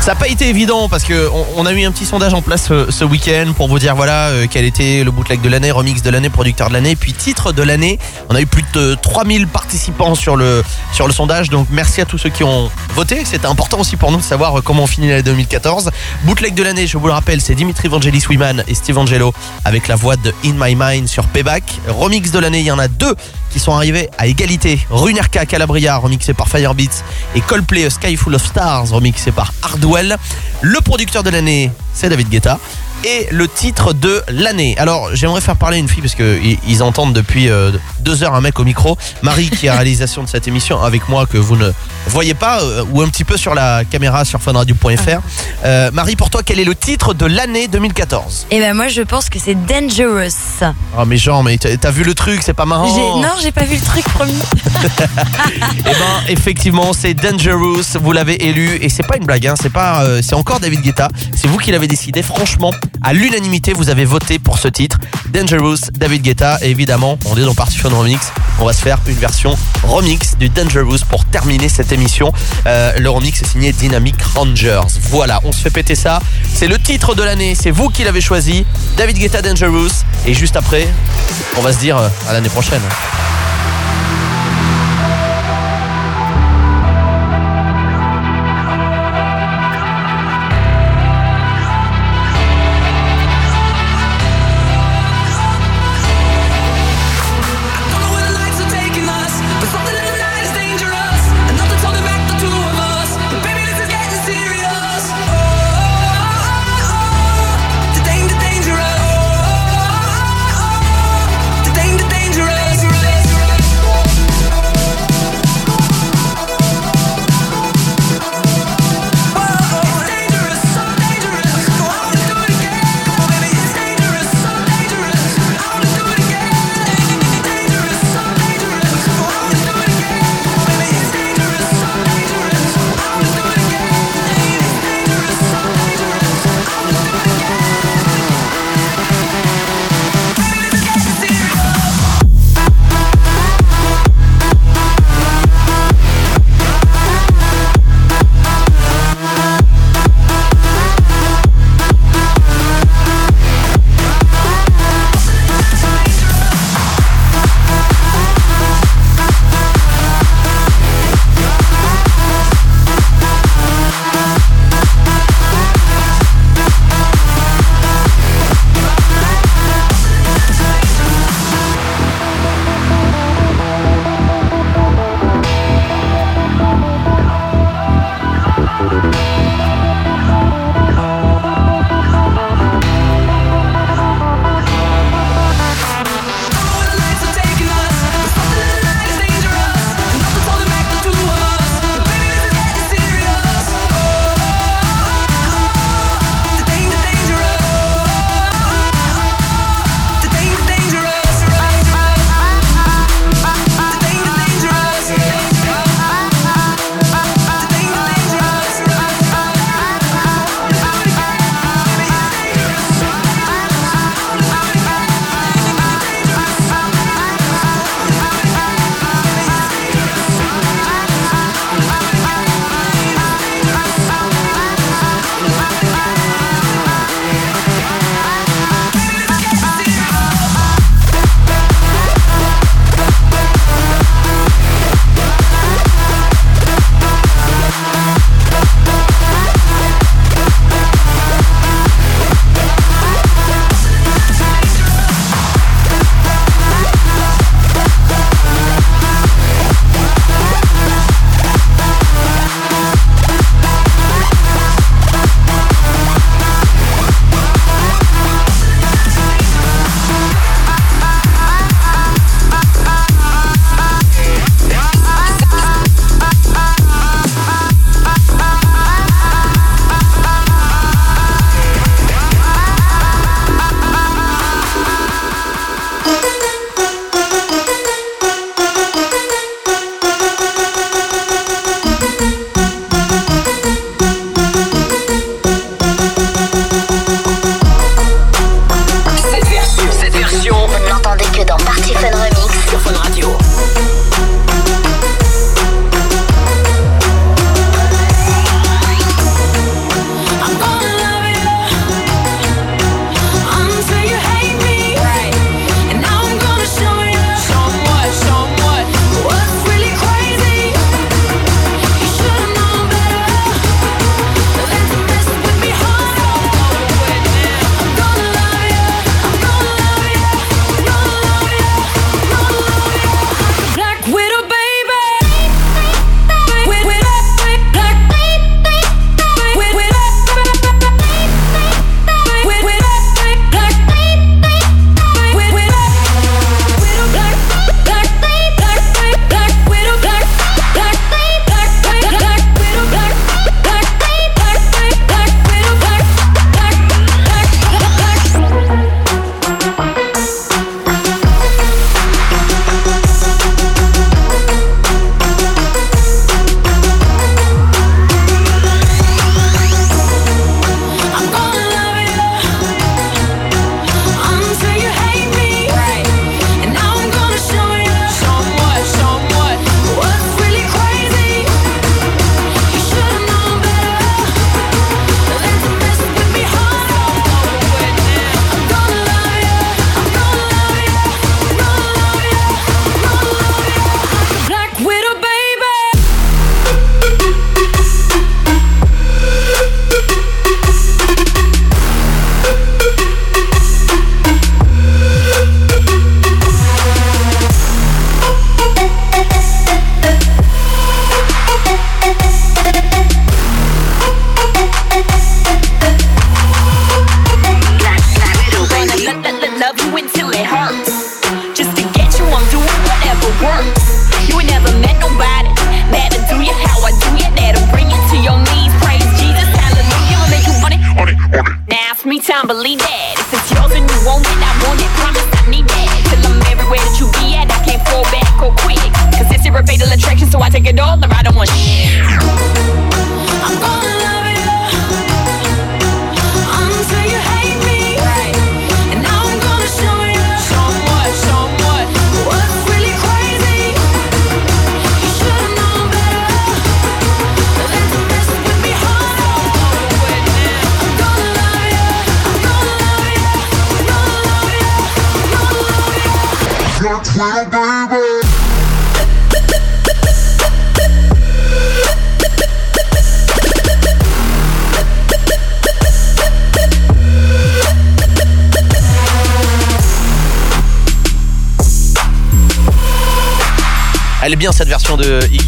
Ça n'a pas été évident parce que on, on a mis un petit sondage en place euh, ce week-end pour vous dire voilà euh, quel était le bootleg de l'année, remix de l'année, producteur de l'année, puis titre de l'année. On a eu plus de 3000 participants sur le sur le sondage, donc merci à tous ceux qui ont voté. C'était important aussi pour nous de savoir euh, comment on finit l'année 2014. Bootleg de l'année, je vous le rappelle, c'est Dimitri Vangelis Wiman et Steve Angelo avec la voix de In My Mind sur Payback. Remix de l'année, il y en a deux qui sont arrivés à égalité. Runerka Calabria, remixé par Firebeats, et Coldplay Sky Full of Stars, remixé par Hardwell. Le producteur de l'année, c'est David Guetta. et le titre de l'année. Alors, j'aimerais faire parler une fille parce que ils entendent depuis euh, deux heures un mec au micro. Marie qui est à la réalisation de cette émission avec moi que vous ne voyez pas euh, ou un petit peu sur la caméra sur funradio.fr. Euh, Marie, pour toi, quel est le titre de l'année 2014 Et ben moi je pense que c'est Dangerous. Oh mais Jean, mais t'as t'as vu le truc, c'est pas marrant. J'ai- Non, j'ai pas vu le truc promis. Eh ben, effectivement, c'est Dangerous. Vous l'avez élu et c'est pas une blague. Hein, c'est pas, euh, c'est encore David Guetta. C'est vous qui l'avez décidé. Franchement, à l'unanimité, vous avez voté pour ce titre, Dangerous, David Guetta. Et évidemment, on est dans Party Fun Remix. On va se faire une version remix du Dangerous pour terminer cette émission. Euh, le remix est signé Dynamic Rangers. Voilà, on se fait péter ça. C'est le titre de l'année. C'est vous qui l'avez choisi. David Guetta, Dangerous. Et juste après, on va se dire euh, à l'année prochaine.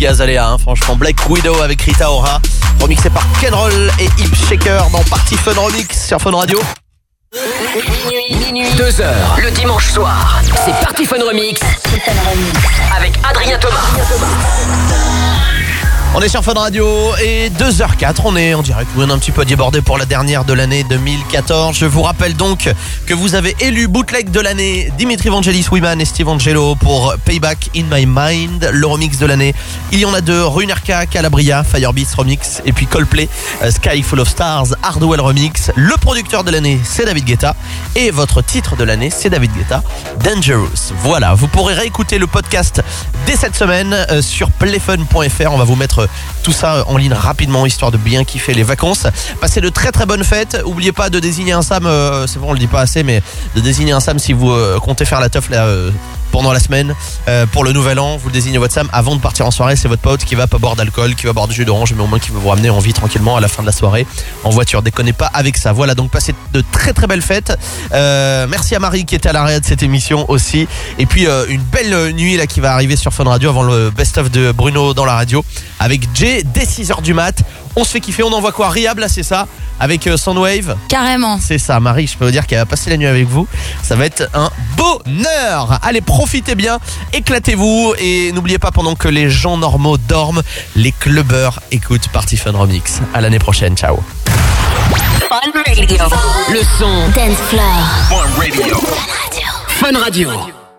Hein, franchement. Black Widow avec Rita Ora, remixé par Ken Roll et Hip Shaker dans Party Fun Remix sur Fun Radio. Minuit, 2 heures, le dimanche soir. C'est Party Fun Remix. Avec Adrien Thomas. On est sur Fun Radio et 2h04, on est en direct. On est un petit peu débordé pour la dernière de l'année 2014. Je vous rappelle donc que vous avez élu bootleg de l'année Dimitri Vangelis Wiman et Steve Angelo pour Payback in My Mind, le remix de l'année. Il y en a deux, Runerka, Calabria, Firebeats remix et puis Coldplay, euh, Sky Full of Stars, Hardwell remix. Le producteur de l'année, c'est David Guetta et votre titre de l'année, c'est David Guetta, Dangerous. Voilà, vous pourrez réécouter le podcast dès cette semaine euh, sur playfun.fr. On va vous mettre tout ça en ligne rapidement histoire de bien kiffer les vacances. Passez de très très bonnes fêtes. Oubliez pas de désigner un Sam, euh, c'est bon on le dit pas assez, mais de désigner un Sam si vous euh, comptez faire la teuf là, euh, pendant la semaine euh, pour le nouvel an. Vous le désignez votre Sam avant de partir en soirée. C'est votre pote qui va pas boire d'alcool, qui va boire du jus d'orange, mais au moins qui va vous ramener en vie tranquillement à la fin de la soirée en voiture. Déconnez pas avec ça. Voilà donc passez de très très belles fêtes. Euh, merci à Marie qui était à l'arrêt de cette émission aussi. Et puis euh, une belle nuit là qui va arriver sur Fun Radio avant le best-of de Bruno dans la radio avec Jay dès 6h du mat. On se fait kiffer, on envoie quoi? Riab là c'est ça? Avec Soundwave? Carrément. C'est ça Marie, je peux vous dire qu'elle va passer la nuit avec vous. Ça va être un bonheur Allez profitez bien, éclatez-vous et n'oubliez pas pendant que les gens normaux dorment, les clubbers écoutent Party Fun Remix. À l'année prochaine, ciao Fun Radio. Le son. Dance Floor. Fun Radio. Fun Radio.